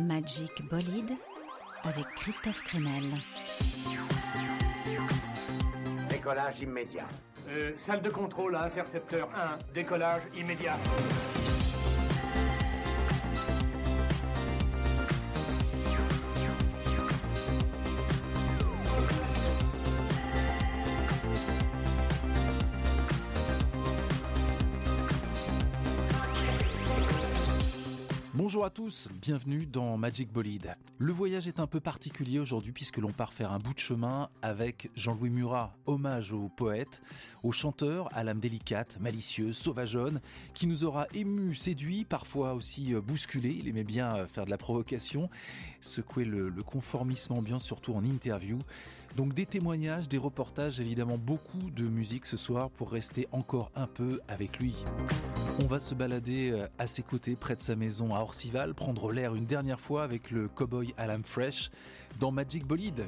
Magic Bolide avec Christophe Crenel. Décollage immédiat. Euh, salle de contrôle à intercepteur 1, décollage immédiat. Bienvenue dans Magic Bolide. Le voyage est un peu particulier aujourd'hui puisque l'on part faire un bout de chemin avec Jean-Louis Murat, hommage au poète, au chanteur à l'âme délicate, malicieuse, sauvageonne, qui nous aura ému, séduit, parfois aussi euh, bousculé. Il aimait bien euh, faire de la provocation, secouer le, le conformisme ambiant, surtout en interview. Donc des témoignages, des reportages, évidemment beaucoup de musique ce soir pour rester encore un peu avec lui. On va se balader euh, à ses côtés près de sa maison à Orcival, prendre l'air une dernière fois avec le cowboy Alan Fresh dans Magic Bolide.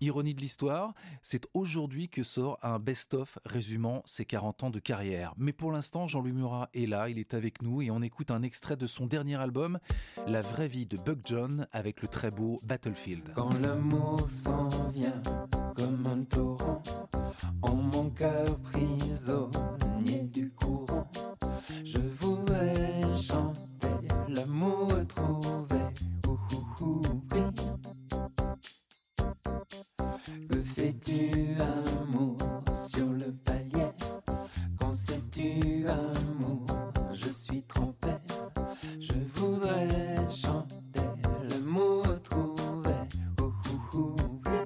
Ironie de l'histoire, c'est aujourd'hui que sort un best-of résumant ses 40 ans de carrière. Mais pour l'instant, Jean-Louis Murat est là, il est avec nous et on écoute un extrait de son dernier album, La vraie vie de Buck John, avec le très beau Battlefield. Quand l'amour s'en vient comme un torrent, en mon cœur prisonnier du courant, je voudrais chanter l'amour trouvé. Ouh, ouh, ouh. Que fais-tu amour sur le palier? Quand sais-tu amour? Je suis trompé Je voudrais chanter l'amour trouvé Ouh, ouh, ouh, oui.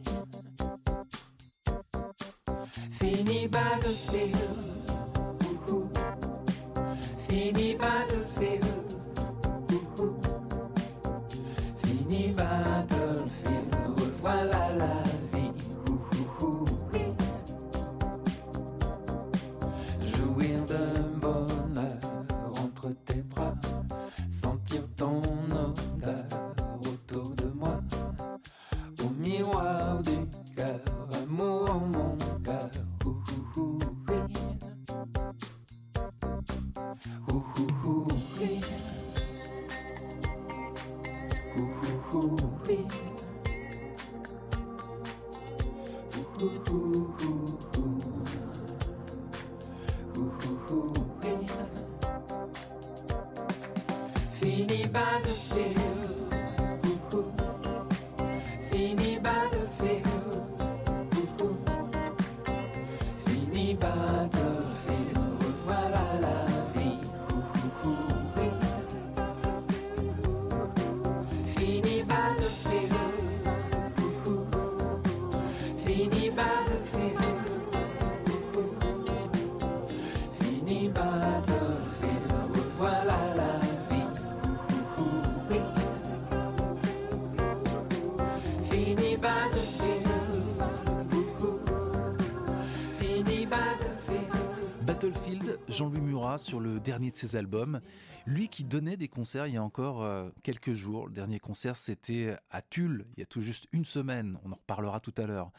Sur le dernier de ses albums. Lui qui donnait des concerts il y a encore euh, quelques jours. Le dernier concert c'était à Tulle, il y a tout juste une semaine. On en reparlera tout à l'heure.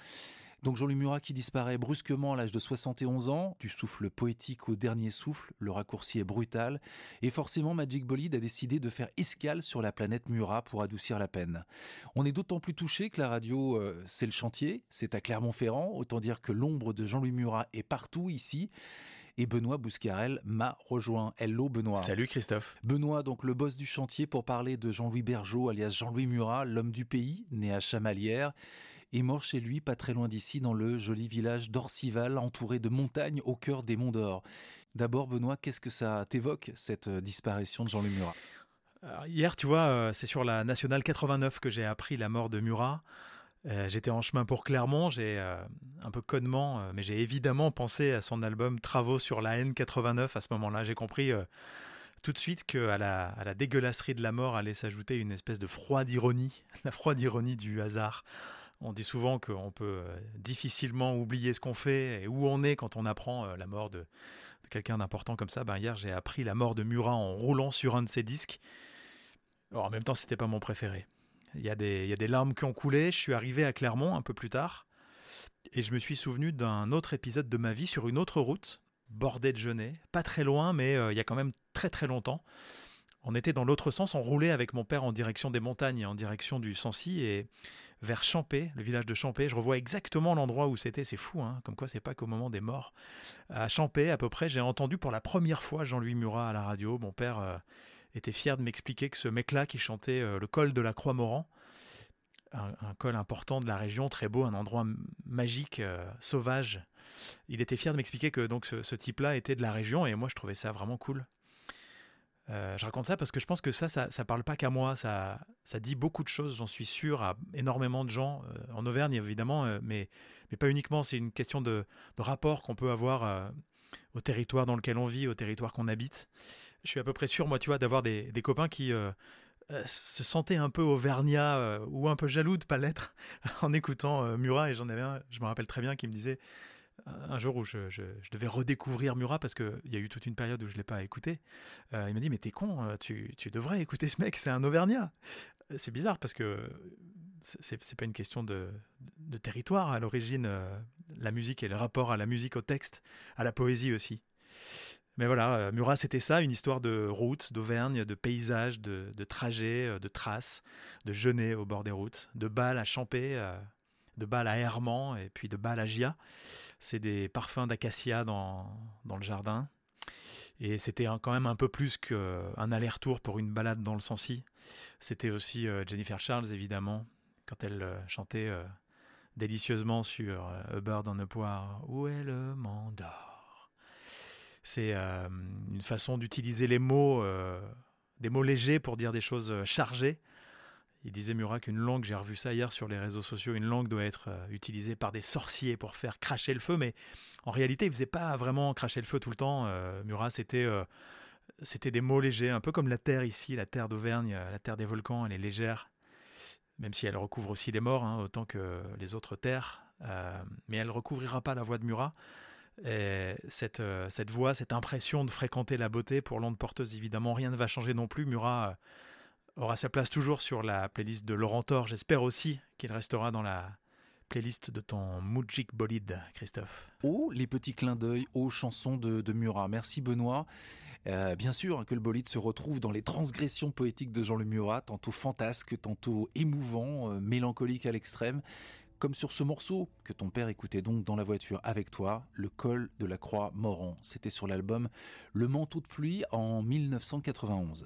Donc Jean-Louis Murat qui disparaît brusquement à l'âge de 71 ans, du souffle poétique au dernier souffle, le raccourci est brutal, et forcément Magic Bolide a décidé de faire escale sur la planète Murat pour adoucir la peine. On est d'autant plus touché que la radio, euh, c'est le chantier, c'est à Clermont-Ferrand, autant dire que l'ombre de Jean-Louis Murat est partout ici, et Benoît Bouscarel m'a rejoint. Hello Benoît. Salut Christophe. Benoît, donc le boss du chantier, pour parler de Jean-Louis Bergeau, alias Jean-Louis Murat, l'homme du pays, né à Chamalières, et mort chez lui, pas très loin d'ici, dans le joli village d'Orcival, entouré de montagnes au cœur des monts d'Or. D'abord, Benoît, qu'est-ce que ça t'évoque, cette euh, disparition de Jean-Louis Murat? Hier, tu vois, euh, c'est sur la nationale 89 que j'ai appris la mort de Murat. Euh, J'étais en chemin pour Clermont, j'ai euh, un peu connement, euh, mais j'ai évidemment pensé à son album Travaux sur la N89 à ce moment-là. J'ai compris tout de suite qu'à la, à la dégueulasserie de la mort allait s'ajouter une espèce de froide ironie, la froide ironie du hasard. On dit souvent qu'on peut difficilement oublier ce qu'on fait et où on est quand on apprend la mort de, quelqu'un d'important comme ça. Ben, hier, j'ai appris la mort de Murat en roulant sur un de ses disques. En même temps, c'était pas mon préféré. Il y, a des, larmes qui ont coulé. Je suis arrivé à Clermont un peu plus tard et je me suis souvenu d'un autre épisode de ma vie sur une autre route, bordée de Genet, pas très loin, mais euh, il y a quand même très très longtemps. on était dans l'autre sens, on roulait avec mon père en direction des montagnes, en direction du Sancy et vers Champé, le village de Champé. Je revois exactement l'endroit où c'était, c'est fou, hein, comme quoi c'est pas qu'au moment des morts. À Champé, à peu près, j'ai entendu pour la première fois Jean-Louis Murat à la radio. Mon père euh, était fier de m'expliquer que ce mec-là qui chantait euh, le col de la Croix-Moran, un, col important de la région, très beau, un endroit magique, euh, sauvage. Il était fier de m'expliquer que donc ce, type-là était de la région et moi je trouvais ça vraiment cool. Euh, je raconte ça parce que je pense que ça, ça, ça parle pas qu'à moi, ça, dit beaucoup de choses, j'en suis sûr, à énormément de gens, en Auvergne évidemment, mais, pas uniquement, c'est une question de rapport qu'on peut avoir au territoire dans lequel on vit, au territoire qu'on habite. Je suis à peu près sûr, moi, tu vois, d'avoir des, copains qui se sentaient un peu auvergnats ou un peu jaloux de pas l'être en écoutant Murat, et j'en avais un, je me rappelle très bien, qui me disait un jour où je, devais redécouvrir Murat parce qu'il y a eu toute une période où je ne l'ai pas écouté. Euh, il m'a dit Mais t'es con, euh, tu, devrais écouter ce mec, c'est un Auvergnat. Euh, c'est bizarre parce que c'est pas une question de, territoire à l'origine, la musique et le rapport à la musique, au texte, à la poésie aussi. Mais voilà, Murat, c'était ça, une histoire de route, d'Auvergne, de paysages, de, trajets, de traces, de jeûner au bord des routes, de balles à Champé, de balles à Herman et puis de balles à Gia. C'est des parfums d'acacia dans, le jardin. Et c'était quand même un peu plus qu'un aller-retour pour une balade dans le Sancy. C'était aussi euh, Jennifer Charles, évidemment, quand elle euh, chantait euh, délicieusement sur A Bird on a Poire. Où est le C'est une façon d'utiliser les mots, des mots légers pour dire des choses chargées. Il disait Murat qu'une langue, j'ai revu ça hier sur les réseaux sociaux, une langue doit être euh, utilisée par des sorciers pour faire cracher le feu, mais en réalité, il faisait pas vraiment cracher le feu tout le temps. Euh, Murat, c'était euh, c'était des mots légers, un peu comme la terre ici, la terre d'Auvergne, la terre des volcans, elle est légère, même si elle recouvre aussi les morts, hein, autant que les autres terres, mais elle recouvrira pas la voix de Murat. Et cette, cette voix, cette impression de fréquenter la beauté, pour l'onde porteuse, évidemment, rien ne va changer non plus. Murat aura sa place toujours sur la playlist de Laurent Thor. J'espère aussi qu'il restera dans la playlist de ton Moujik Bolide, Christophe. Oh, les petits clins d'œil aux chansons de, Murat. Merci Benoît. Euh, bien sûr que le bolide se retrouve dans les transgressions poétiques de Jean Le Murat, tantôt fantasque, tantôt émouvant, euh, mélancolique à l'extrême, comme sur ce morceau que ton père écoutait donc dans la voiture avec toi, Le col de la croix Moran. C'était sur l'album Le manteau de pluie en 1991.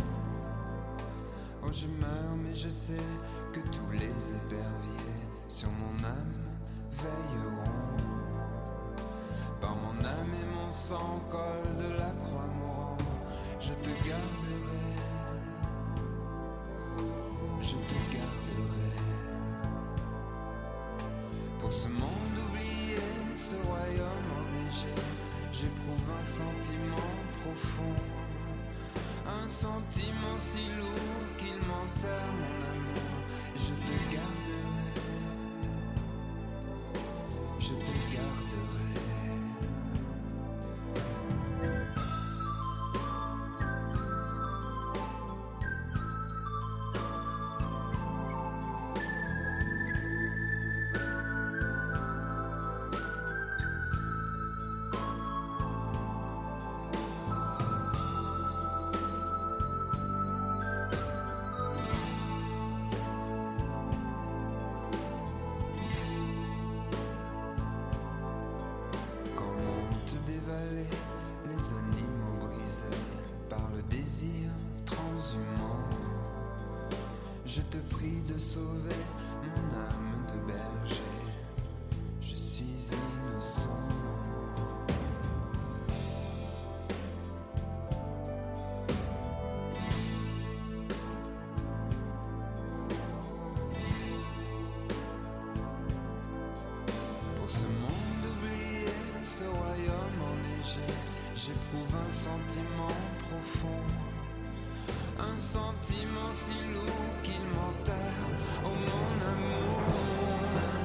je meurs, mais je sais que tous les éperviers sur mon âme veilleront. Par mon âme et mon sang, col de la croix mourant, je te garderai. Je te garderai. Pour ce monde oublié, ce royaume enneigé, j'éprouve un sentiment profond. Un sentiment si lourd suis innocent. Sentiment profond. Un sentiment si lourd qu'il m'enterre, oh mon amour.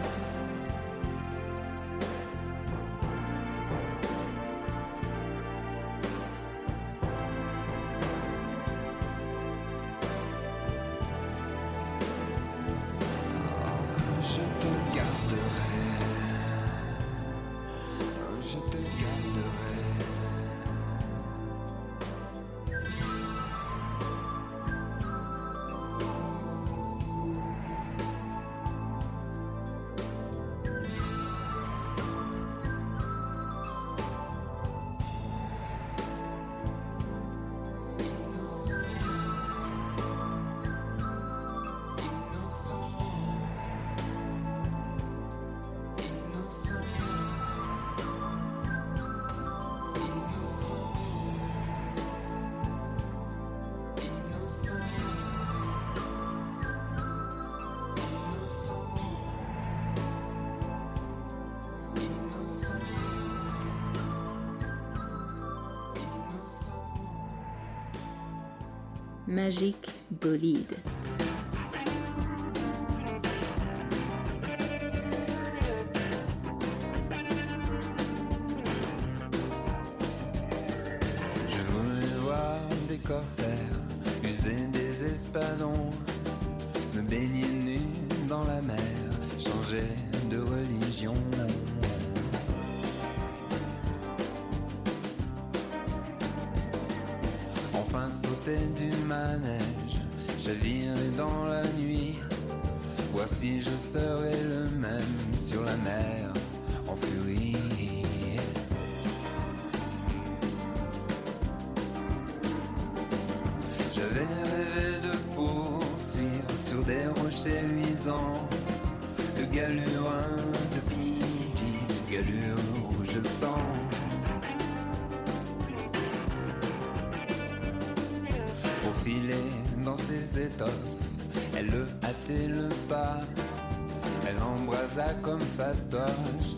Magique Bolide. Manège, chavirer dans la nuit, voir si je serais le même sur la mer en furie. J'avais rêvé de poursuivre sur des rochers luisants Le galurin de Pidi, le galure rouge sang Pour ses étoffes, elle le hâtait le pas. Elle embrasa comme fastoche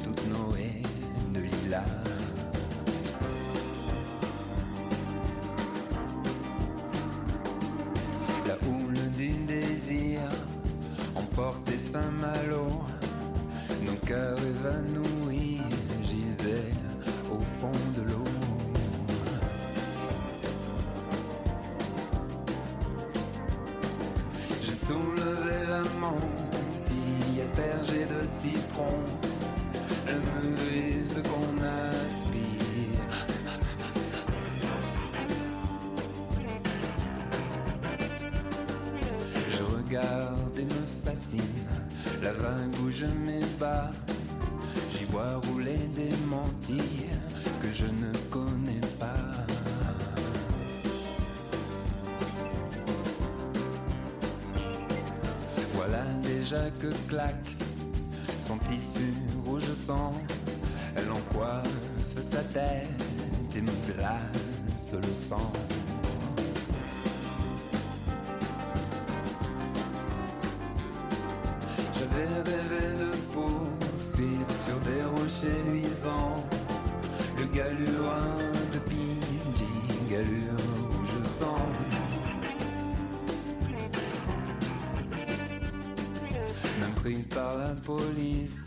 la police,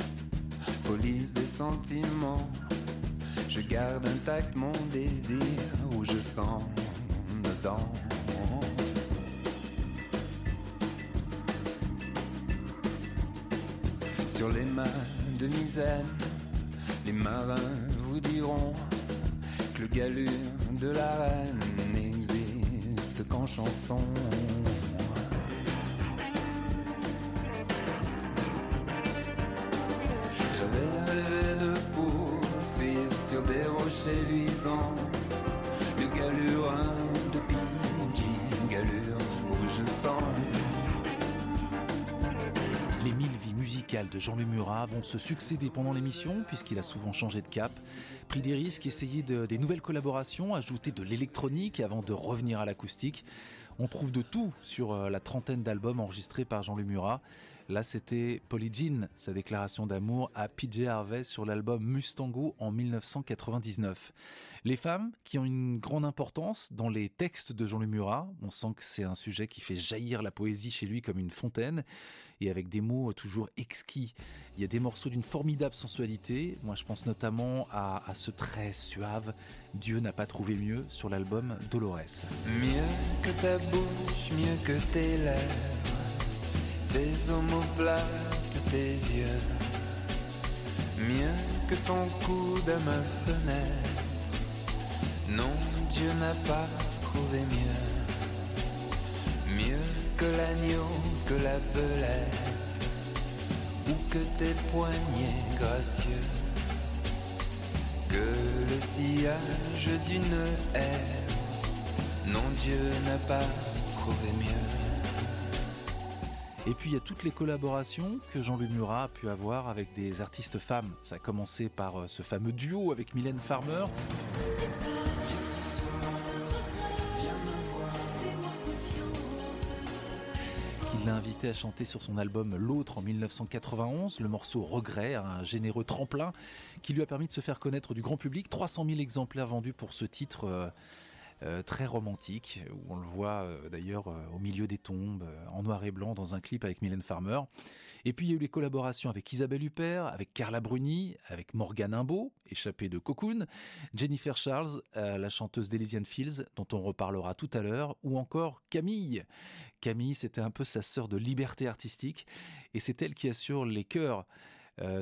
police des sentiments. Je garde intact mon désir où je sens dedans. Sur les mains de misaine, les marins vous diront que le galure de la reine n'existe qu'en chanson. Le de. Les mille vies musicales de Jean Murat vont se succéder pendant l'émission, puisqu'il a souvent changé de cap, pris des risques, essayé de- des nouvelles collaborations, ajouté de l'électronique avant de revenir à l'acoustique. On trouve de tout sur euh, la trentaine d'albums enregistrés par Jean Murat. Là, c'était Polly Jean, sa déclaration d'amour à PJ Harvey sur l'album Mustango en 1999. Les femmes qui ont une grande importance dans les textes de Jean-Luc Murat, on sent que c'est un sujet qui fait jaillir la poésie chez lui comme une fontaine et avec des mots toujours exquis. Il y a des morceaux d'une formidable sensualité. Moi, je pense notamment à, à ce très suave Dieu n'a pas trouvé mieux sur l'album Dolores. Mieux que ta bouche, mieux que tes lèvres tes omoplates, tes yeux, mieux que ton coude à ma fenêtre. Non, Dieu n'a pas trouvé mieux, mieux que l'agneau, que la belette, ou que tes poignets gracieux, que le sillage d'une herse. Non, Dieu n'a pas trouvé mieux. Et puis il y a toutes les collaborations que Jean-Luc Murat a pu avoir avec des artistes femmes. Ça a commencé par euh, ce fameux duo avec Mylène Farmer. Il l'a invité à chanter sur son album L'autre en 1991, le morceau Regret, un généreux tremplin qui lui a permis de se faire connaître du grand public. 300 000 exemplaires vendus pour ce titre. Euh, très romantique, où on le voit euh, d'ailleurs euh, au milieu des tombes, en noir et blanc, dans un clip avec Mylène Farmer. Et puis il y a eu les collaborations avec Isabelle Huppert, avec Carla Bruni, avec Morgane Imbeau, échappée de Cocoon, Jennifer Charles, la chanteuse d'Elysian Fields, dont on reparlera tout à l'heure, ou encore Camille. Camille, c'était un peu sa sœur de liberté artistique, et c'est elle qui assure les chœurs.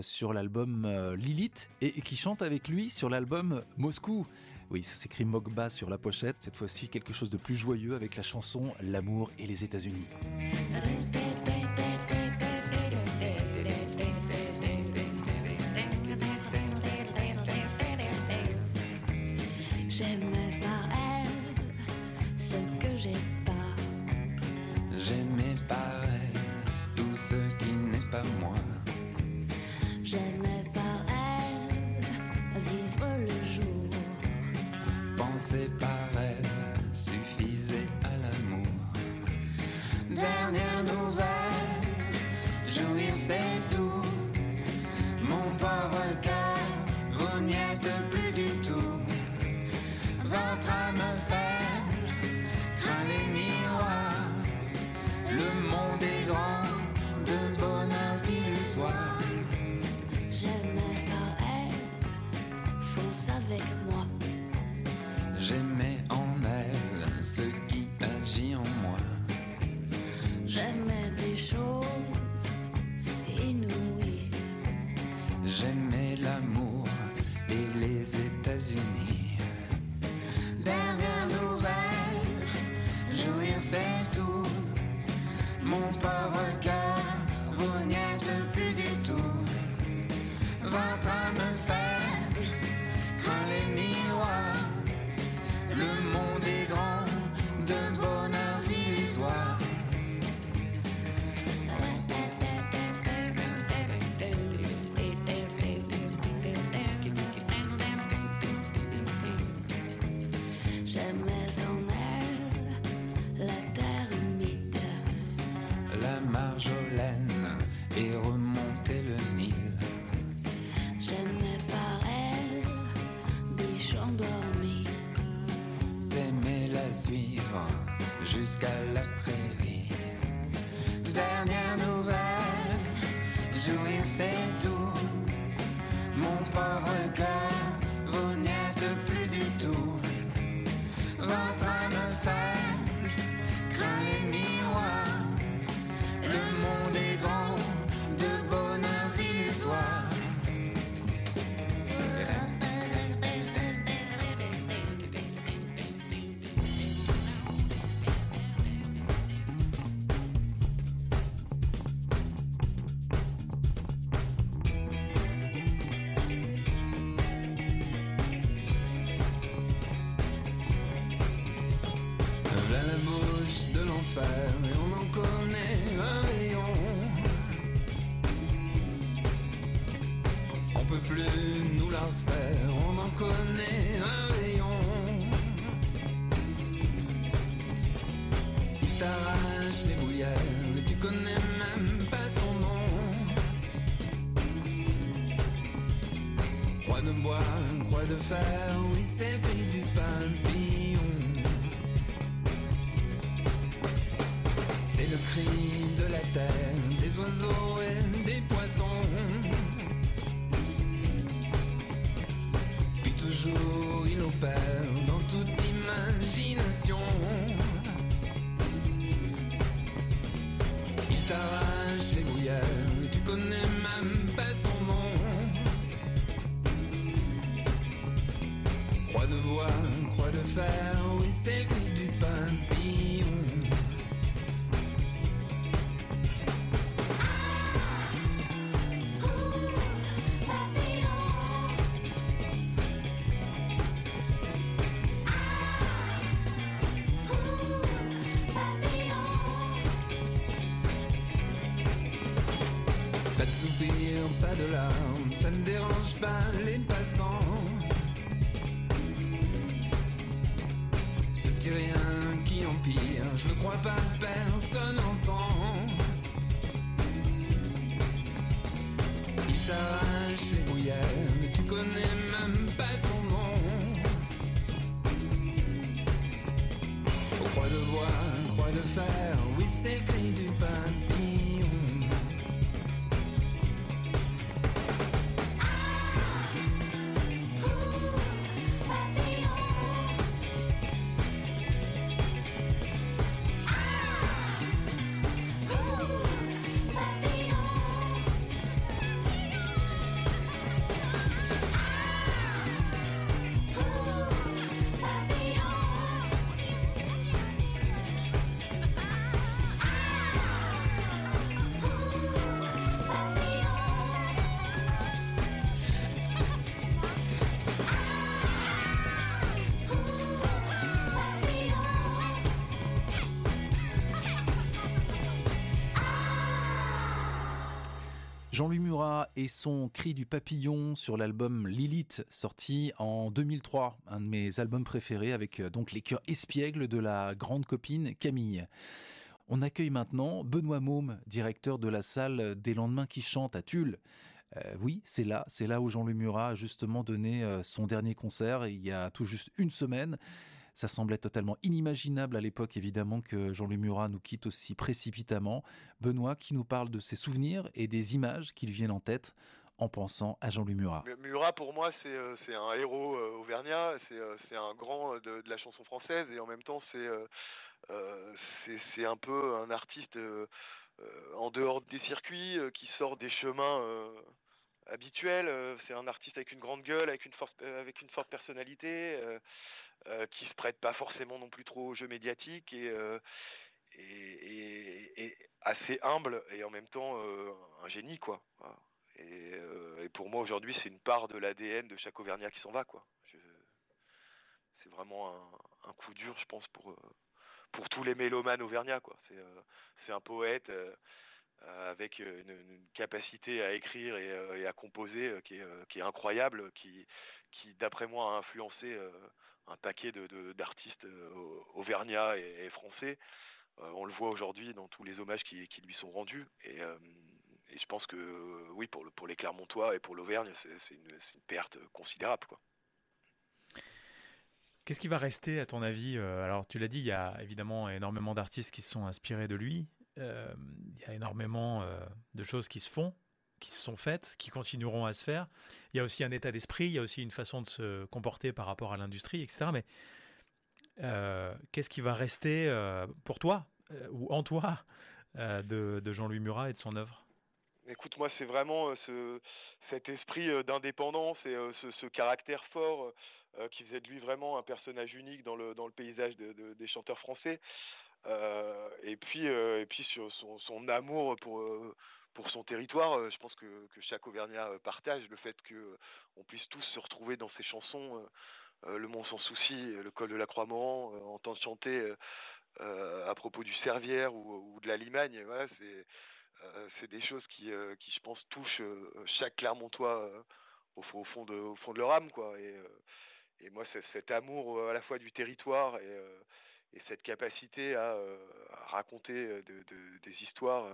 sur l'album Lilith et, qui chante avec lui sur l'album Moscou. Oui, ça s'écrit Mogba sur la pochette. Cette fois-ci, quelque chose de plus joyeux avec la chanson L'amour et les États-Unis. J'aimais par elle ce que j'ai pas. J'aimais par elle tout ce qui n'est pas moi. Votre âme faible craint les miroirs. Le monde est grand de bonheurs illusoires. J'aimais par elle, fonce avec moi. J'aimais en elle ce qui agit en moi. J'aimais des choses inouïes. J'aimais l'amour et les États-Unis. C'est le cri du papillon. C'est le cri de la terre, des oiseaux et des poissons. Puis toujours il opère dans toute imagination. Il t'arrache les bruyères croix de fer, oui Jean-Louis Murat et son cri du papillon sur l'album Lilith sorti en 2003, un de mes albums préférés avec euh, donc les chœurs espiègles de la grande copine Camille. On accueille maintenant Benoît Môme, directeur de la salle des lendemains qui chantent à Tulle. Euh, oui, c'est là, c'est là où Jean-Louis Murat a justement donné euh, son dernier concert il y a tout juste une semaine. Ça semblait totalement inimaginable à l'époque, évidemment, que Jean-Louis Murat nous quitte aussi précipitamment. Benoît qui nous parle de ses souvenirs et des images qui lui viennent en tête en pensant à Jean-Louis Murat. Murat, pour moi, c'est euh, c'est un héros euh, auvergnat, c'est euh, un grand euh, de, la chanson française, et en même temps, c'est un peu un artiste en dehors des circuits, qui sort des chemins habituels. euh, c'est un artiste avec une grande gueule, avec une forte, personnalité, qui se prête pas forcément non plus trop au jeu médiatique, et, euh, assez humble, et en même temps euh, un génie, quoi. Et, euh, pour moi aujourd'hui, c'est une part de l'ADN de chaque Auvergnat qui s'en va, quoi. C'est vraiment un, coup dur, je pense, pour euh, pour tous les mélomanes auvergnats, quoi. C'est euh, c'est un poète euh, euh, avec euh, une, capacité à écrire et, euh, à composer euh, qui est euh, qui est incroyable, qui qui d'après moi a influencé euh, un paquet de de- d'artistes euh, au- auvergnats et, français. Euh, on le voit aujourd'hui dans tous les hommages qui, lui sont rendus. Et, euh, je pense que oui, pour, le, pour les Clermontois et pour l'Auvergne, c'est une, perte considérable. Qu'est-ce qui va rester à ton avis Alors tu l'as dit, il y a évidemment énormément d'artistes qui se sont inspirés de lui. Il y a énormément de choses qui se font, qui se sont faites, qui continueront à se faire. Il y a aussi un état d'esprit, il y a aussi une façon de se comporter par rapport à l'industrie, etc. Mais euh, qu'est-ce qui va rester euh, pour toi euh, ou en toi de, Jean-Louis Murat et de son œuvre? Écoute, moi, c'est vraiment ce, cet esprit d'indépendance et ce, caractère fort qui faisait de lui vraiment un personnage unique dans le, paysage de- de- des chanteurs français. Et puis, et puis sur son, amour pour, pour son territoire, euh, je pense que, que chaque Auvergnat euh, partage le fait que euh, on puisse tous se retrouver dans ces chansons. le Mont sans souci, le col de la Croix-Moran, entendre chanter à propos du Servière ou, de la Limagne, c'est des choses qui, je pense, touchent chaque Clermontois au, fond- de, leur âme, quoi. Et, moi, cet amour à la fois du territoire et, et cette capacité à, raconter de, de- des histoires,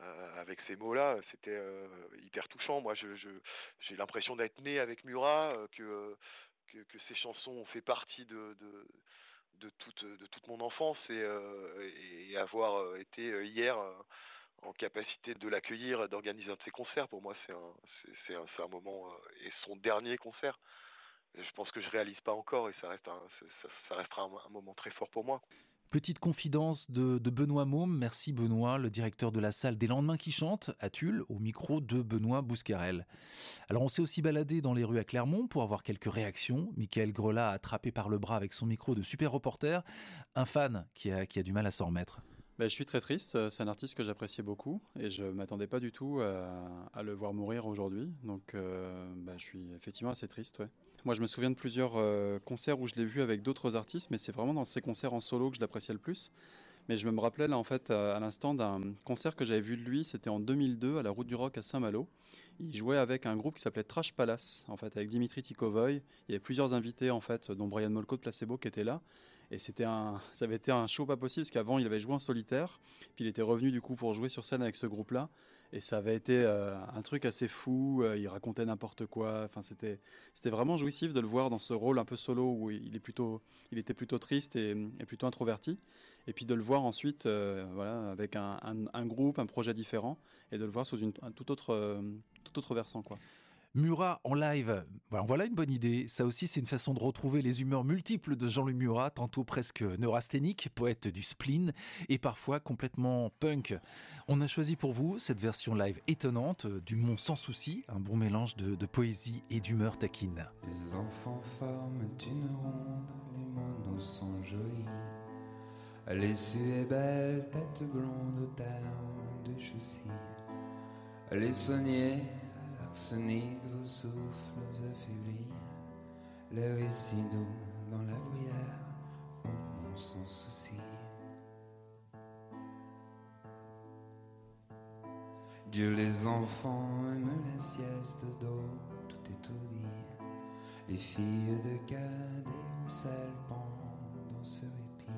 euh, avec ces mots-là, c'était hyper touchant. Moi, j'ai l'impression d'être né avec Murat, que, que, que ces chansons ont fait partie de, toute, mon enfance et, avoir été hier en capacité de l'accueillir, d'organiser un de ses concerts. Pour moi, c'est un, moment et son dernier concert. je pense que je réalise pas encore et ça restera un, moment très fort pour moi. Petite confidence de, Benoît Môme. Merci Benoît, le directeur de la salle des lendemains qui chantent à Tulle, au micro de Benoît Bouscarel. Alors on s'est aussi baladé dans les rues à Clermont pour avoir quelques réactions. Michael Grelat a attrapé par le bras avec son micro de super reporter un fan qui a du mal à s'en remettre. Ben, je suis très triste. C'est un artiste que j'appréciais beaucoup et je m'attendais pas du tout à, le voir mourir aujourd'hui. Donc, euh, ben, je suis effectivement assez triste. Moi, je me souviens de plusieurs euh, concerts où je l'ai vu avec d'autres artistes, mais c'est vraiment dans ces concerts en solo que je l'appréciais le plus. Mais je me rappelais là en fait à, l'instant d'un concert que j'avais vu de lui, c'était en 2002 à la Route du Rock à Saint-Malo. Il jouait avec un groupe qui s'appelait Trash Palace, en fait, avec Dimitri Tikovoy. Il y avait plusieurs invités en fait, dont Brian Molko de Placebo qui était là. Et c'était un, ça avait été un show pas possible parce qu'avant il avait joué en solitaire, puis il était revenu du coup pour jouer sur scène avec ce groupe-là. Et ça avait été euh, un truc assez fou. Euh, il racontait n'importe quoi. Enfin, c'était, c'était vraiment jouissif de le voir dans ce rôle un peu solo où il est plutôt, il était plutôt triste et, plutôt introverti. Et puis de le voir ensuite, euh, voilà, avec un, un, groupe, un projet différent, et de le voir sous une, un tout autre, tout autre versant, quoi. Murat en live, voilà une bonne idée. Ça aussi, c'est une façon de retrouver les humeurs multiples de Jean-Louis Murat, tantôt presque neurasthénique, poète du spleen, et parfois complètement punk. On a choisi pour vous cette version live étonnante du Mont sans souci, un bon mélange de, poésie et d'humeur taquine. Les enfants forment une ronde, les monos sont jolis. L'issue est belle, tête blonde au terme de. Les soigner Arsenic vos souffles affaiblis, est si doux dans la bruyère, où mon sans souci. Dieu les enfants aiment la sieste d'eau, tout étourdi. Les filles de cadet rousselles pendant ce répit.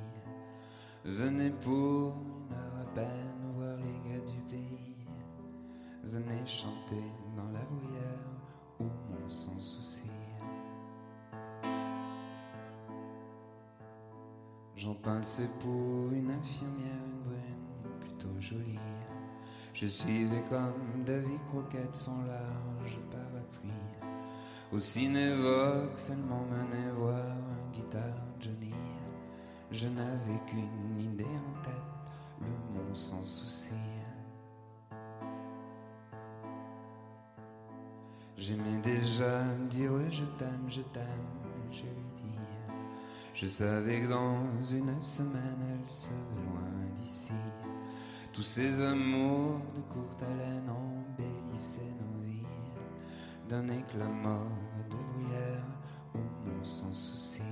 Venez pour une heure à peine voir les gars du pays. Venez chanter dans la bruyère où mon sans souci. J'en pinçais pour une infirmière, une brune plutôt jolie. Je suivais comme David Croquette son large parapluie. Au cinévox, elle m'emmenait voir un guitare Johnny. Je n'avais qu'une idée en tête, le monde sans souci. J'aimais déjà dire je t'aime, je t'aime, je lui dis. Je savais que dans une semaine elle serait loin d'ici. Tous ces amours de courte haleine embellissaient nos vies d'un éclat mort de bruyère où mon sans souci.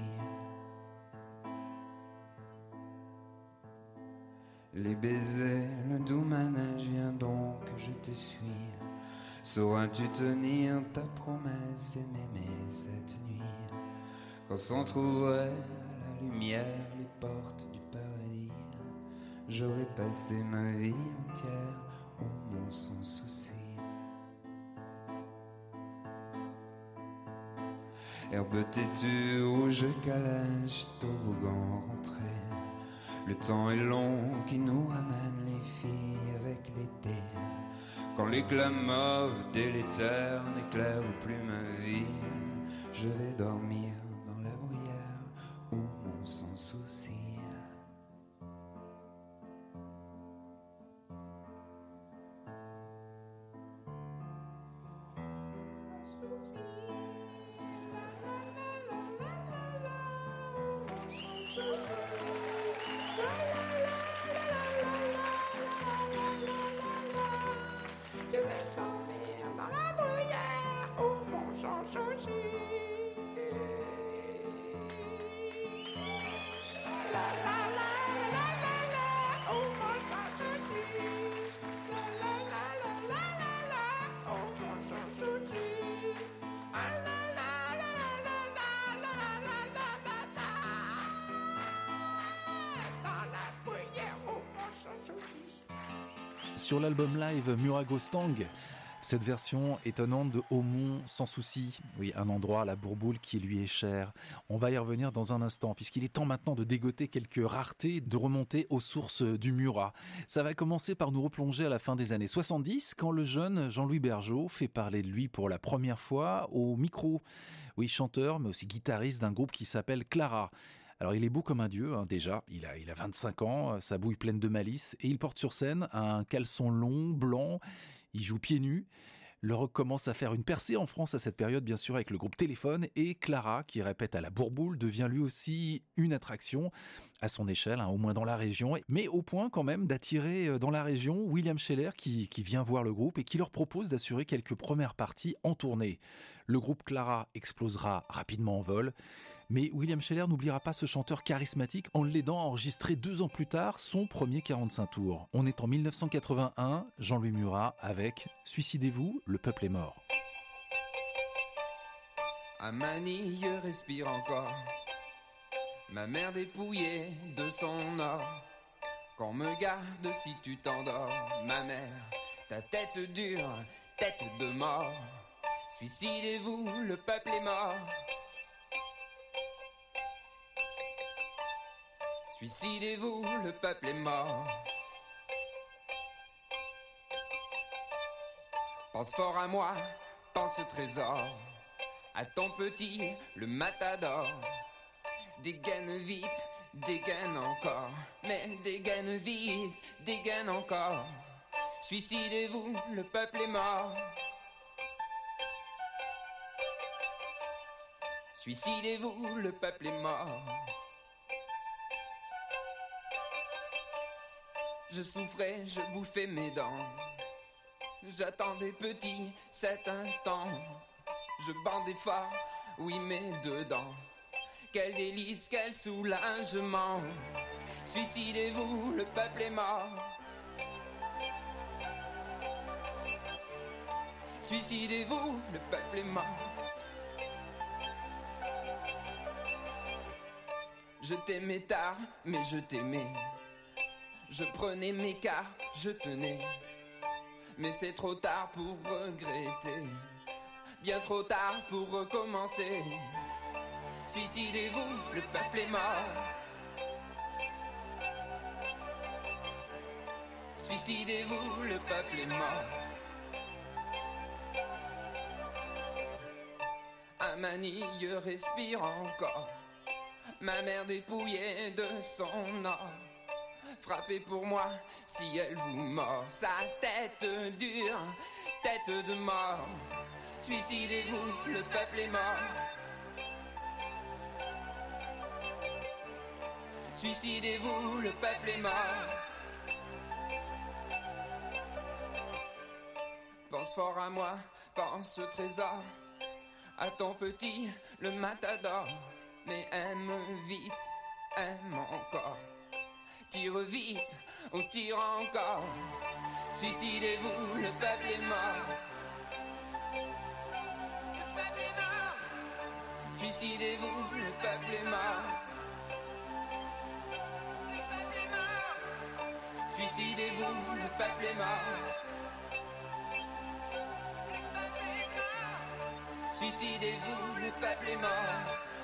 Les baisers, le doux manège, viens donc, je te suis. Sauras-tu tenir ta promesse et m'aimer cette nuit? Quand s'entrouvraient à la lumière les portes du paradis J'aurais passé ma vie entière au monde sans souci. Herbe têtue, rouge calèche, toboggan rentré. Le temps est long qui nous ramène les filles avec l'été quand l'éclat mauve délétère n'éclaire plus ma vie, je vais dormir dans la bruyère où mon sans souci. Sur l'album live Muragostang, cette version étonnante de Aumont sans souci, oui, un endroit la Bourboule qui lui est cher. On va y revenir dans un instant, puisqu'il est temps maintenant de dégoter quelques raretés, de remonter aux sources du Murat. Ça va commencer par nous replonger à la fin des années 70, quand le jeune Jean-Louis Bergeau fait parler de lui pour la première fois au micro. Oui, chanteur, mais aussi guitariste d'un groupe qui s'appelle Clara. Alors il est beau comme un dieu, hein, déjà, il a, il a 25 ans, sa bouille pleine de malice, et il porte sur scène un caleçon long, blanc, il joue pieds nus. Le rock commence à faire une percée en France à cette période, bien sûr, avec le groupe Téléphone. Et Clara, qui répète à la bourboule, devient lui aussi une attraction à son échelle, hein, au moins dans la région. Mais au point quand même d'attirer euh, dans la région William Scheller, qui, qui vient voir le groupe et qui leur propose d'assurer quelques premières parties en tournée. Le groupe Clara explosera rapidement en vol. Mais William Scheller n'oubliera pas ce chanteur charismatique en l'aidant à enregistrer deux ans plus tard son premier 45 tours. On est en 1981, Jean-Louis Murat avec Suicidez-vous, le peuple est mort. À Manille respire encore. Ma mère dépouillée de son or. Qu'on me garde si tu t'endors, ma mère. Ta tête dure, tête de mort. Suicidez-vous, le peuple est mort. Suicidez-vous, le peuple est mort. Pense fort à moi, pense au trésor, à ton petit, le matador. Dégaine vite, dégaine encore, mais dégaine vite, dégaine encore. Suicidez-vous, le peuple est mort. Suicidez-vous, le peuple est mort. Je souffrais, je bouffais mes dents. J'attendais petit cet instant. Je bandais fort, oui, mais dedans. Quel délice, quel soulagement. Suicidez-vous, le peuple est mort. Suicidez-vous, le peuple est mort. Je t'aimais tard, mais je t'aimais. Je prenais mes cartes, je tenais. Mais c'est trop tard pour regretter. Bien trop tard pour recommencer. Suicidez-vous, le peuple est mort. Suicidez-vous, le peuple est mort. Un manille respire encore. Ma mère dépouillée de son or. Frappez pour moi si elle vous mord. Sa tête dure, tête de mort. Suicidez-vous, le peuple est mort. Suicidez-vous, le peuple est mort. Pense fort à moi, pense au trésor, à ton petit, le matador. Mais aime vite, aime encore. Tire vite, on tire encore. Suicidez-vous, le peuple est mort. Le peuple est mort. Suicidez-vous, le peuple est mort. Le peuple est mort. Suicidez-vous, le peuple est mort. Le peuple est mort. Suicidez-vous, le peuple est mort.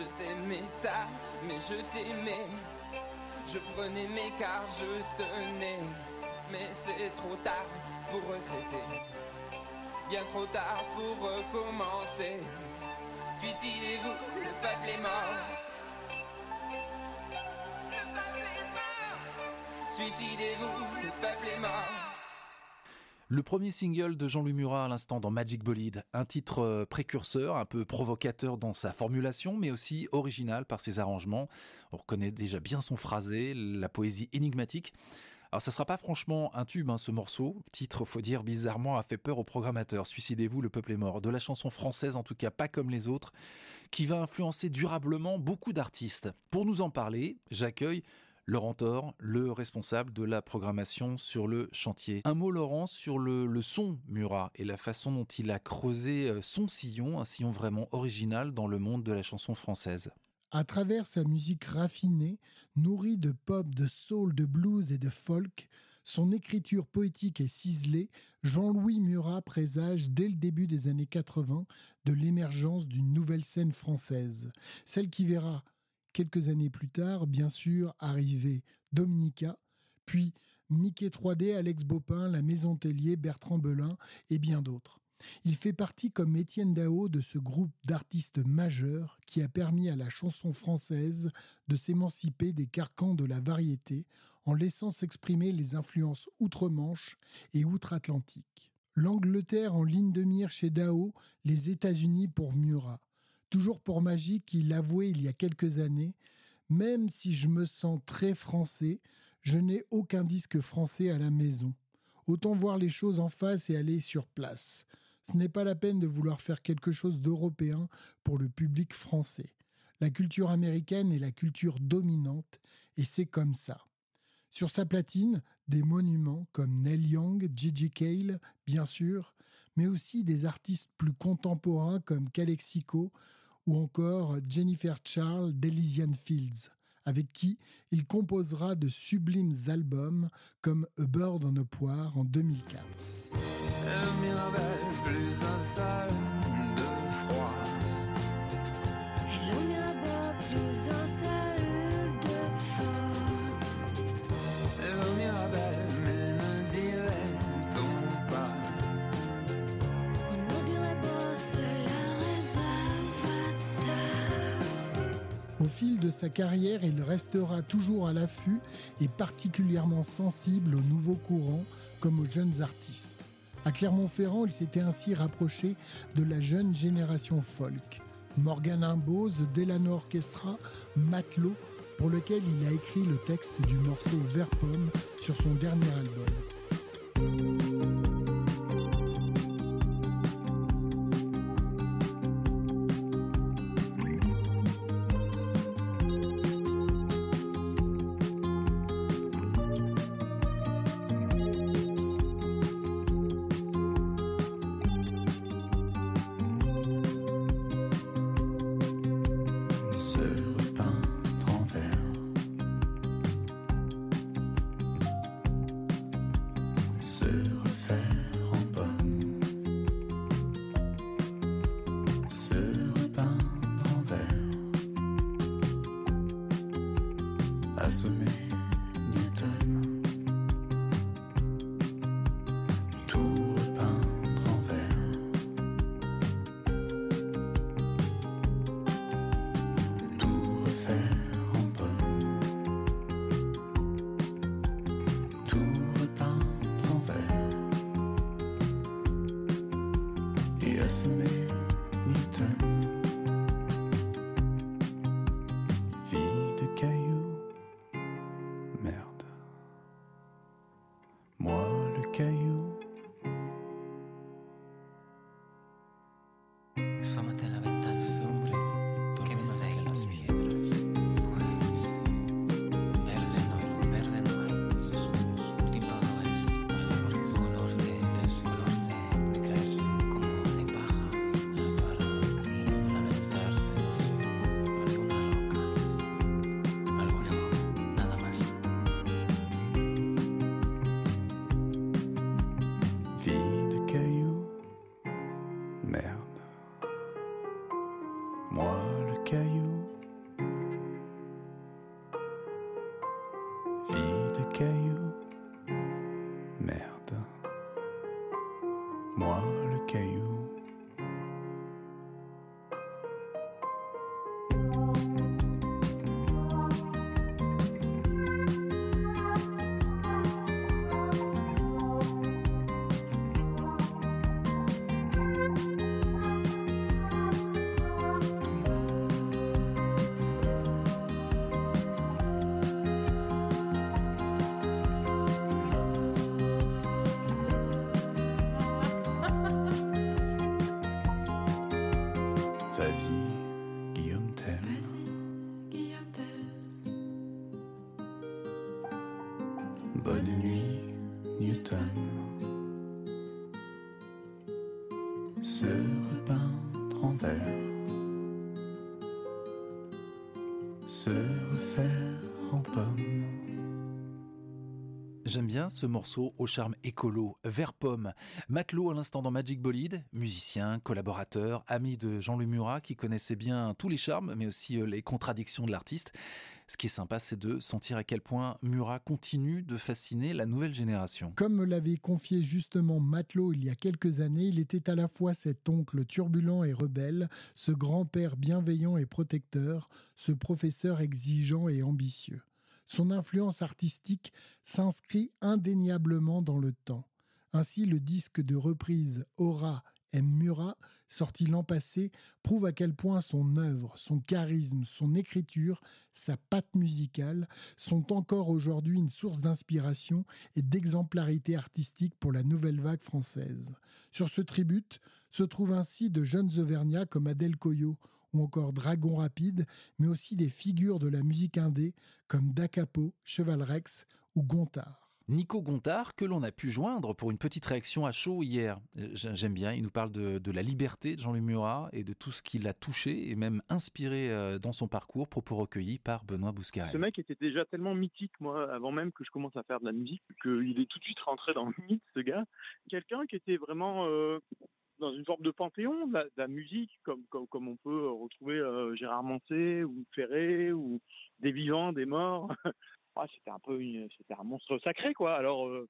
Je t'aimais tard, mais je t'aimais. Je prenais mes cartes, je tenais. Mais c'est trop tard pour regretter. Bien trop tard pour recommencer. Suicidez-vous, le peuple est mort. Le peuple est mort. Suicidez-vous, le peuple est mort. Le premier single de Jean-Louis Murat à l'instant dans Magic Bolide, un titre euh, précurseur, un peu provocateur dans sa formulation, mais aussi original par ses arrangements. On reconnaît déjà bien son phrasé, la poésie énigmatique. Alors ça sera pas franchement un tube hein, ce morceau, titre faut dire bizarrement a fait peur aux programmateurs. Suicidez-vous, le peuple est mort. De la chanson française en tout cas pas comme les autres, qui va influencer durablement beaucoup d'artistes. Pour nous en parler, j'accueille Laurent Thor, le responsable de la programmation sur le chantier. Un mot Laurent sur le, son Murat et la façon dont il a creusé euh, son sillon, un sillon vraiment original dans le monde de la chanson française. À travers sa musique raffinée, nourrie de pop, de soul, de blues et de folk, son écriture poétique et ciselée, Jean-Louis Murat présage dès le début des années 80 de l'émergence d'une nouvelle scène française, celle qui verra quelques années plus tard, bien sûr, arriver Dominica, puis Mickey 3D, Alex Bopin, La Maison Tellier, Bertrand Belin et bien d'autres. Il fait partie, comme Étienne Dao, de ce groupe d'artistes majeurs qui a permis à la chanson française de s'émanciper des carcans de la variété en laissant s'exprimer les influences outre-Manche et outre-Atlantique. L'Angleterre en ligne de mire chez Dao, les États-Unis pour Murat. Toujours pour Magique, il avouait il y a quelques années Même si je me sens très français, je n'ai aucun disque français à la maison. Autant voir les choses en face et aller sur place. Ce n'est pas la peine de vouloir faire quelque chose d'européen pour le public français. La culture américaine est la culture dominante et c'est comme ça. Sur sa platine, des monuments comme Neil Young, Gigi Cale, bien sûr, mais aussi des artistes plus contemporains comme Calexico ou encore Jennifer Charles d'Elysian Fields, avec qui il composera de sublimes albums comme A Bird on a Poire en 2004. De sa carrière, il restera toujours à l'affût et particulièrement sensible aux nouveaux courants comme aux jeunes artistes. À Clermont-Ferrand, il s'était ainsi rapproché de la jeune génération folk. Morgan Imbo, The Delano Orchestra, Matelot, pour lequel il a écrit le texte du morceau Vert Pomme sur son dernier album. Asómate a la J'aime bien ce morceau au charme écolo, vert pomme. Matelot à l'instant dans Magic Bolide, musicien, collaborateur, ami de Jean-Louis Murat qui connaissait bien tous les charmes mais aussi euh, les contradictions de l'artiste. Ce qui est sympa, c'est de sentir à quel point Murat continue de fasciner la nouvelle génération. Comme me l'avait confié justement Matelot il y a quelques années, il était à la fois cet oncle turbulent et rebelle, ce grand-père bienveillant et protecteur, ce professeur exigeant et ambitieux. Son influence artistique s'inscrit indéniablement dans le temps. Ainsi, le disque de reprise Aura M. Murat, sorti l'an passé, prouve à quel point son œuvre, son charisme, son écriture, sa patte musicale sont encore aujourd'hui une source d'inspiration et d'exemplarité artistique pour la nouvelle vague française. Sur ce tribute se trouvent ainsi de jeunes Auvergnats comme Adèle Coyot ou encore Dragon Rapide, mais aussi des figures de la musique indé comme Dacapo, Cheval Rex ou Gontard. Nico Gontard, que l'on a pu joindre pour une petite réaction à chaud hier. Euh, J'aime bien, il nous parle de, de la liberté de Jean-Louis Murat et de tout ce qui l'a touché et même inspiré euh, dans son parcours, propos recueillis par Benoît Bouscarel. Ce mec était déjà tellement mythique, moi, avant même que je commence à faire de la musique, qu'il est tout de suite rentré dans le mythe, ce gars. Quelqu'un qui était vraiment euh, dans une forme de panthéon de la, musique, comme, comme, comme on peut retrouver euh, Gérard Manset ou Ferré ou des vivants, des morts. Ah, c'était un peu c'était un monstre sacré quoi alors euh,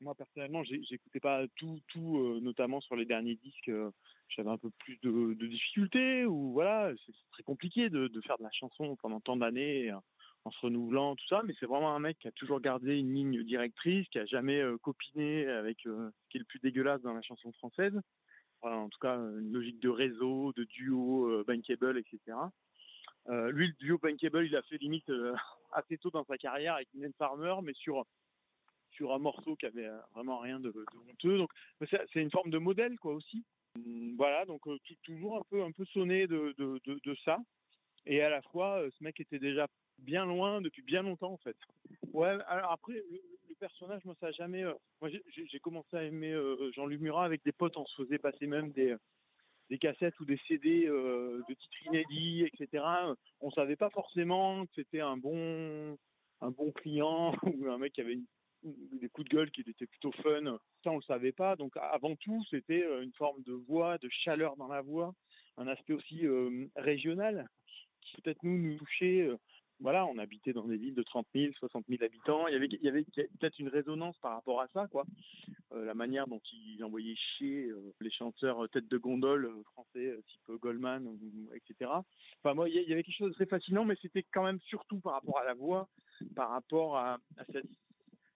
moi personnellement j'écoutais pas tout tout euh, notamment sur les derniers disques euh, j'avais un peu plus de, difficultés ou voilà c'est très compliqué de, de faire de la chanson pendant tant d'années euh, en se renouvelant tout ça mais c'est vraiment un mec qui a toujours gardé une ligne directrice qui a jamais euh, copiné avec euh, ce qui est le plus dégueulasse dans la chanson française En tout cas une logique de réseau de duo euh, bankable etc euh, lui, le duo Bankable, il a fait limite euh, assez tôt dans sa carrière avec Mylène Farmer, mais sur sur un morceau qui avait euh, vraiment rien de, honteux. Donc, c'est une forme de modèle, quoi, aussi. Hum, Voilà, donc toujours un peu un peu sonné de, de, ça. Et à la fois, ce mec était déjà bien loin depuis bien longtemps, en fait. Ouais, alors après, le, personnage, moi, ça a jamais. euh, moi, j'ai- commencé à aimer euh, Jean-Luc Murat avec des potes, on se faisait passer même des des cassettes ou des CD euh, de titres inédits, etc. On savait pas forcément que c'était un bon, un bon client ou un mec qui avait des coups de gueule qui étaient plutôt fun. Ça, on le savait pas. Donc, avant tout, c'était euh, une forme de voix, de chaleur dans la voix, un aspect aussi régional qui peut-être nous nous touchait. Voilà, on habitait dans des villes de 30 000, 60 000 habitants. Il y avait, peut-être une résonance par rapport à ça, quoi. Euh, la manière dont ils envoyaient chier euh, les chanteurs euh, tête de gondole français, type Goldman, etc. Enfin, moi, il y, avait quelque chose de très fascinant, mais c'était quand même surtout par rapport à la voix, par rapport à,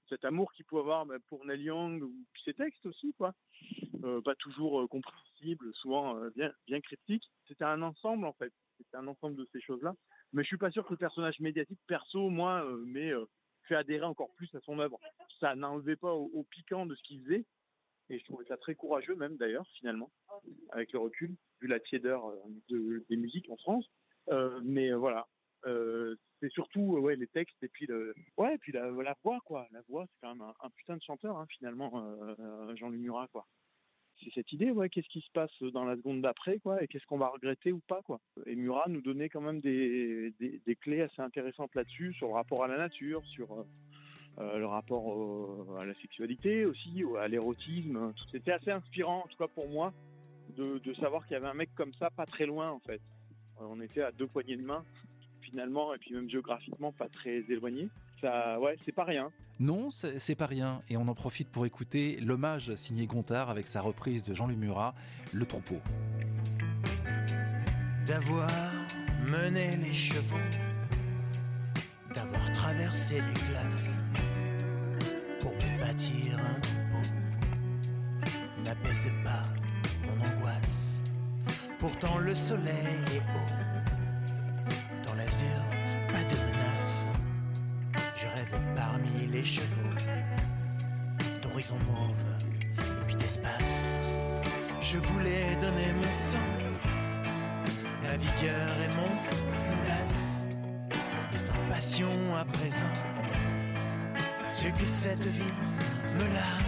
cet amour qu'il pouvait avoir bah, pour Neil Young, ou ses textes aussi, quoi. Pas toujours compréhensibles, souvent bien, bien critiques. C'était un ensemble, en fait. C'était un ensemble de ces choses-là. Mais je suis pas sûr que le personnage médiatique, perso, moi, euh, euh, fait adhérer encore plus à son œuvre. Ça n'enlevait pas au, piquant de ce qu'il faisait. Et je trouvais ça très courageux, même d'ailleurs, finalement, avec le recul, vu la tiédeur euh, de- des musiques en France. Euh, mais voilà. C'est surtout ouais, les textes et puis, ouais, puis la, voix, quoi. La voix, c'est quand même un, putain de chanteur, hein, finalement, Jean-Luc Murat, quoi. C'est cette idée, ouais, qu'est-ce qui se passe dans la seconde d'après, quoi, et qu'est-ce qu'on va regretter ou pas, quoi. Et Murat nous donnait quand même des, des, clés assez intéressantes là-dessus, sur le rapport à la nature, sur euh, euh, le rapport à la sexualité aussi, au- à l'érotisme. C'était assez inspirant, en tout cas pour moi, de, de savoir qu'il y avait un mec comme ça, pas très loin, en fait. Euh, On était à deux poignées de main, finalement, et puis même géographiquement, pas très éloigné. Ça, ouais, c'est pas rien. Non, c'est pas rien, et on en profite pour écouter l'hommage signé Gontard avec sa reprise de Jean-Louis Murat, Le Troupeau. d'avoir mené les chevaux, d'avoir traversé les glaces pour me bâtir un troupeau, n'apaisait pas mon angoisse. Pourtant le soleil est haut, dans l'azur, pas de les chevaux, d'horizon mauve et puis d'espace. Je voulais donner mon sang ma vigueur et mon audace, mais sans passion à présent. Dieu que cette vie me lasse.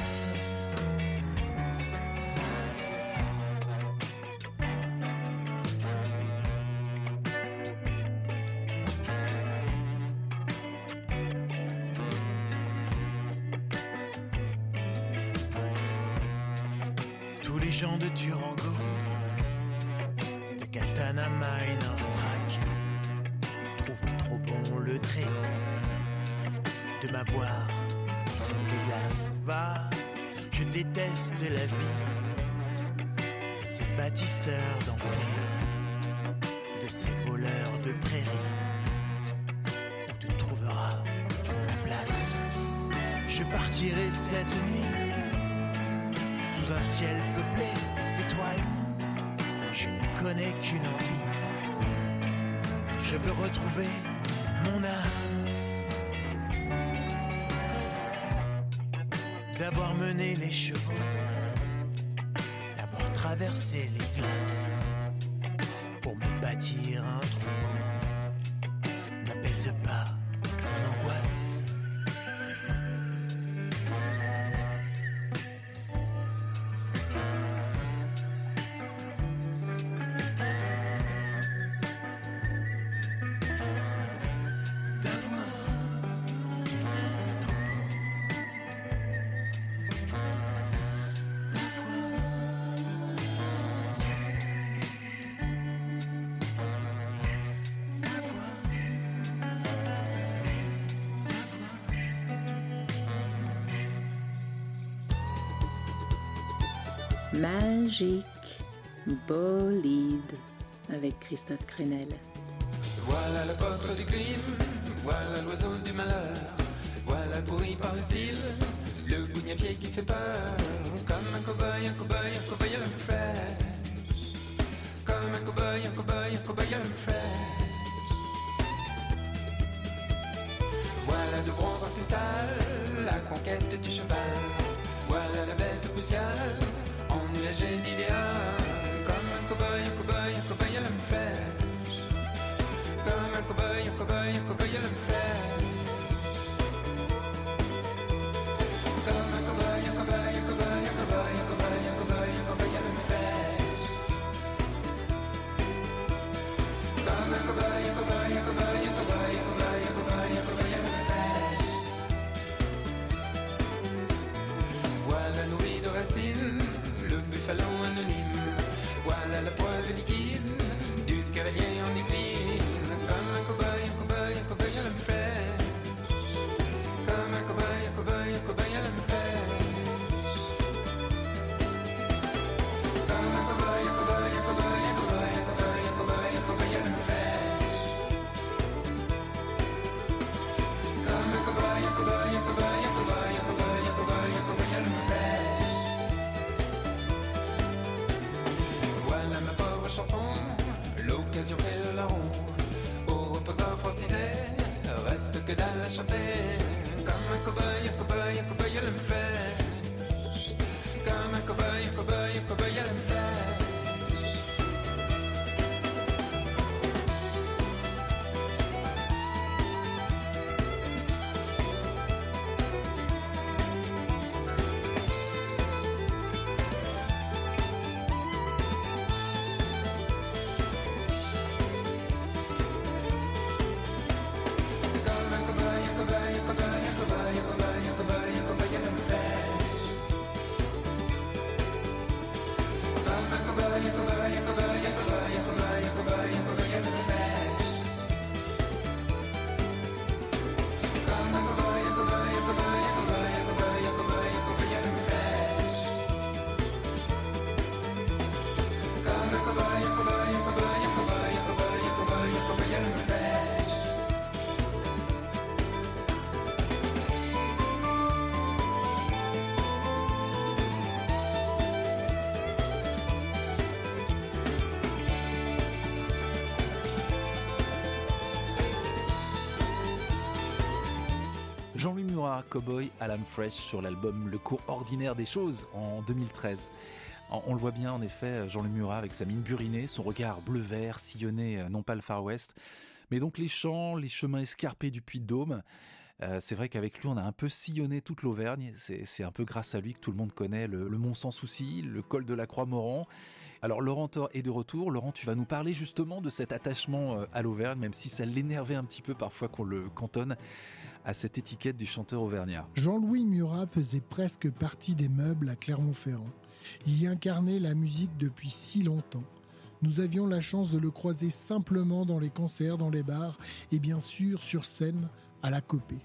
Magique bolide avec Christophe Crenel. Voilà l'apôtre du crime, voilà l'oiseau du malheur, voilà bruit par le style, le bougnafier qui fait peur, comme un cow-boy, un cow-boy, un cow-boy à l'homme fraîche, comme un cow-boy, un cow-boy, un cow-boy à l'homme fraîche. Voilà de bronze en cristal, la conquête du cheval, voilà la bête poussiale, ennuagée d'idéal, comme un un un à. Comme un un un. Que dalle à chanter. Comme un cow-boy, un l'homme Cowboy à l'âme fraîche sur l'album Le cours ordinaire des choses en 2013. On le voit bien en effet, Jean-Louis Murat avec sa mine burinée, son regard bleu-vert sillonnait euh, non pas le Far West, mais donc les champs, les chemins escarpés du Puy-de-Dôme. Euh, c'est vrai qu'avec lui, on a un peu sillonné toute l'Auvergne. C'est c'est un peu grâce à lui que tout le monde connaît le, le Mont Sans Souci, le col de la Croix-Moran. Alors Laurent Thor est de retour. Laurent, tu vas nous parler justement de cet attachement euh, à l'Auvergne, même si ça l'énervait un petit peu parfois qu'on le cantonne à cette étiquette du chanteur auvergnat. Jean-Louis Murat faisait presque partie des meubles à Clermont-Ferrand. Il y incarnait la musique depuis si longtemps. Nous avions la chance de le croiser simplement dans les concerts, dans les bars et bien sûr sur scène à la Copée.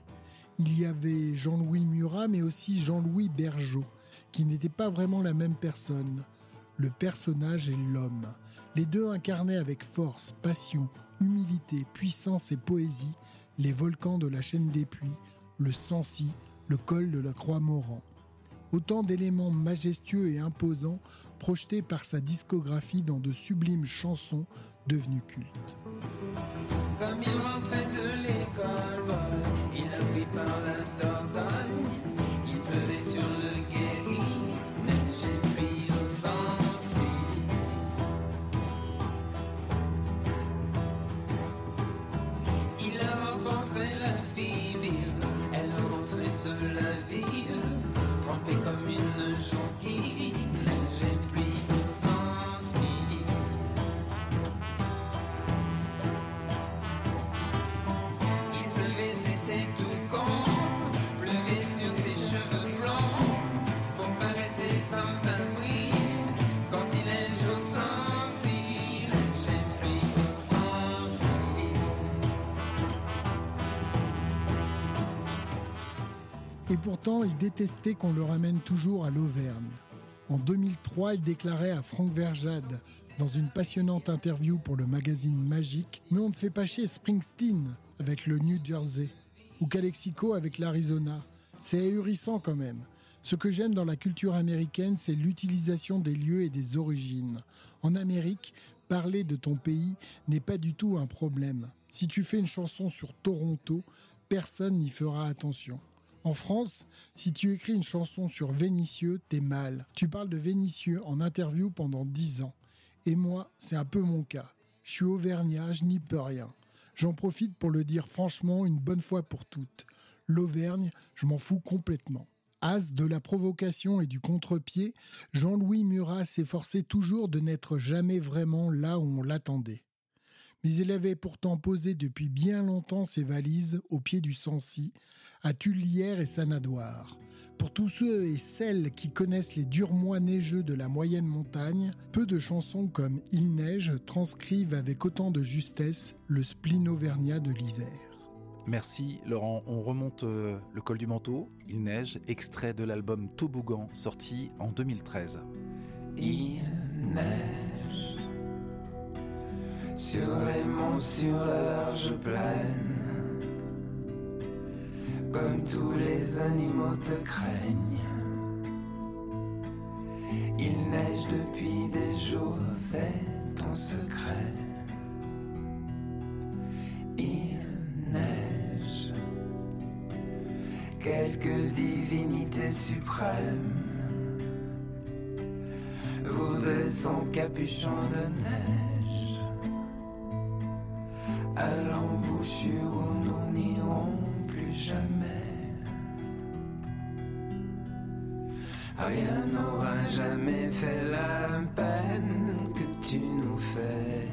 Il y avait Jean-Louis Murat mais aussi Jean-Louis Bergeau, qui n'était pas vraiment la même personne. Le personnage et l'homme. Les deux incarnaient avec force, passion, humilité, puissance et poésie les volcans de la chaîne des puits, le Sancy, le col de la Croix-Moran. Autant d'éléments majestueux et imposants projetés par sa discographie dans de sublimes chansons devenues cultes. Pourtant, il détestait qu'on le ramène toujours à l'Auvergne. En 2003, il déclarait à Franck Verjade, dans une passionnante interview pour le magazine Magique, Mais on ne fait pas chier Springsteen avec le New Jersey, ou Calexico avec l'Arizona. C'est ahurissant quand même. Ce que j'aime dans la culture américaine, c'est l'utilisation des lieux et des origines. En Amérique, parler de ton pays n'est pas du tout un problème. Si tu fais une chanson sur Toronto, personne n'y fera attention. En France, si tu écris une chanson sur Vénitieux, t'es mal. Tu parles de Vénitieux en interview pendant 10 ans. Et moi, c'est un peu mon cas. Je suis auvergnat, je n'y peux rien. J'en profite pour le dire franchement une bonne fois pour toutes. L'Auvergne, je m'en fous complètement. As de la provocation et du contre-pied, Jean-Louis Murat s'efforçait toujours de n'être jamais vraiment là où on l'attendait. Mais il avait pourtant posé depuis bien longtemps ses valises au pied du Sancy, à Tullière et Sanadoire. Pour tous ceux et celles qui connaissent les durs mois neigeux de la moyenne montagne, peu de chansons comme Il neige transcrivent avec autant de justesse le spleen auvergnat de l'hiver. Merci Laurent. On remonte euh, le col du manteau, il neige, extrait de l'album Toboggan sorti en 2013. Il neige sur les monts, sur la large plaine. Comme tous les animaux te craignent. Il neige depuis des jours, c'est ton secret. Il neige. Quelques divinités suprêmes voudrait son capuchon de neige à l'embouchure où nous n'irons plus jamais. Rien n'aura jamais fait la peine que tu nous fais.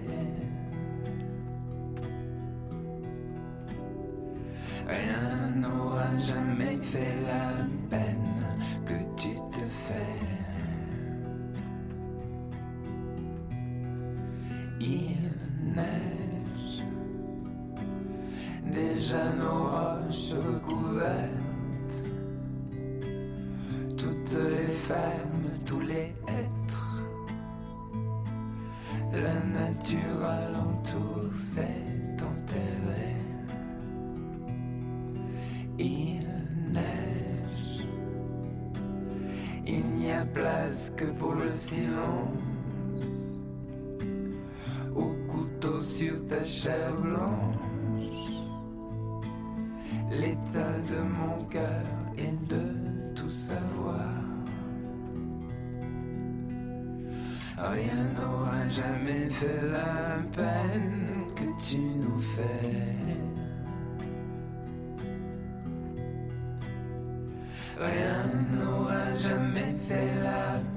Rien n'aura jamais fait la peine que le silence au couteau sur ta chair blanche. L'état de mon cœur est de tout savoir. Rien n'aura jamais fait la peine que tu nous fais. Rien n'aura jamais fait la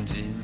Benjamin.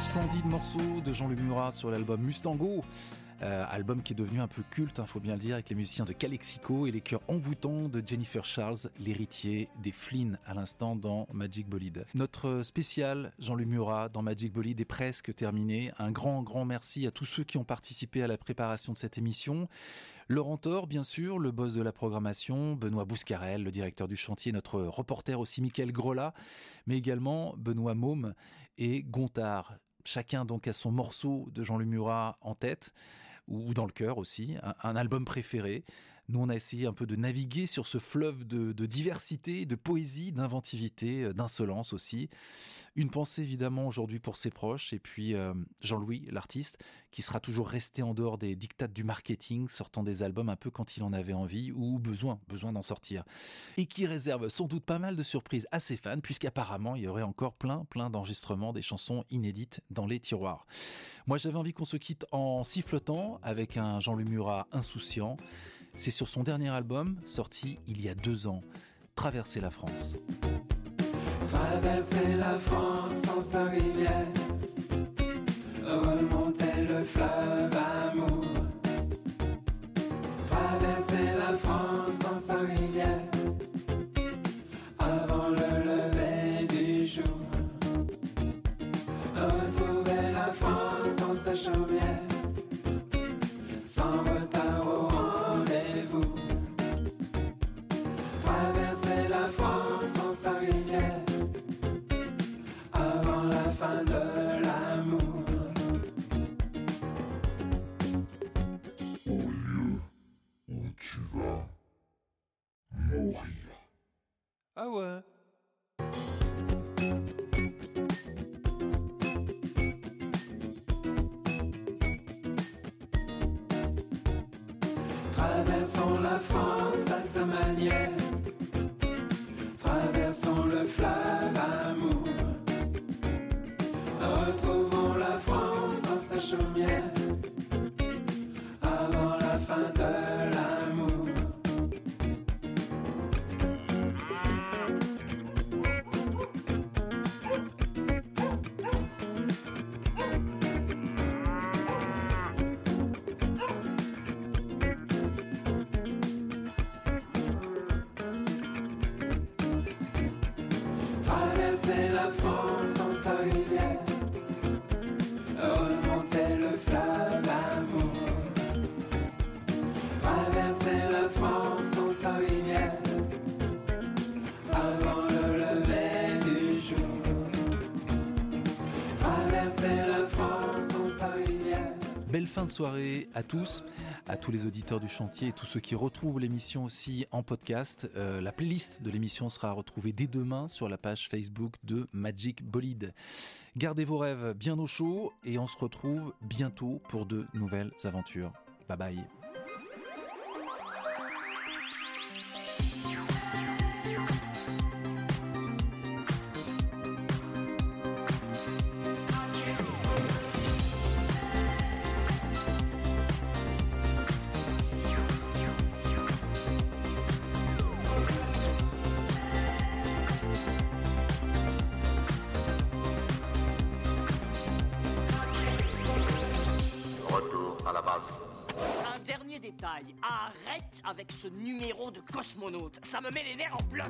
Splendide morceau de Jean-Luc Murat sur l'album Mustango. Album qui est devenu un peu culte, il faut bien le dire, avec les musiciens de Calexico et les chœurs envoûtants de Jennifer Charles, l'héritier des Flynn à l'instant dans Magic Bolide. Notre spécial Jean-Luc Murat dans Magic Bolide est presque terminé. Un grand, grand merci à tous ceux qui ont participé à la préparation de cette émission. Laurent Thor, bien sûr, le boss de la programmation, Benoît Bouscarel, le directeur du chantier, notre reporter aussi, Michael Grola, mais également Benoît Môme et Gontard. Chacun donc a son morceau de Jean-Luc Murat en tête ou dans le cœur aussi, un, un, album préféré. Nous, on a essayé un peu de naviguer sur ce fleuve de, diversité, de poésie, d'inventivité, euh, d'insolence aussi. Une pensée évidemment aujourd'hui pour ses proches et puis euh, Jean-Louis, l'artiste, qui sera toujours resté en dehors des dictats du marketing, sortant des albums un peu quand il en avait envie ou besoin, besoin d'en sortir. Et qui réserve sans doute pas mal de surprises à ses fans, puisqu'apparemment il y aurait encore plein, plein d'enregistrements des chansons inédites dans les tiroirs. Moi j'avais envie qu'on se quitte en sifflotant avec un Jean-Luc Murat insouciant. C'est sur son dernier album, sorti il y a deux ans, Traverser la France. Traverser la France sans sa rivière, remonter le fleuve amour. Traverser la France sans sa rivière, avant le lever du jour. Retrouver la France sans sa chaumière, Ah ouais Traversons la France à sa manière. Traversons le fleuve amour. Traverser la France sans sa rivière. Le fleuve amour. Traverser la France sans sa rivière. Avant le lever du jour. Traverser la France sans sa rivière. Belle fin de soirée à tous, à tous les auditeurs du chantier et tous ceux qui retrouvent l'émission aussi en podcast. Euh, la playlist de l'émission sera retrouvée dès demain sur la page Facebook de Magic Bolide. Gardez vos rêves bien au chaud et on se retrouve bientôt pour de nouvelles aventures. Bye bye. De cosmonaute, ça me met les nerfs en bloc.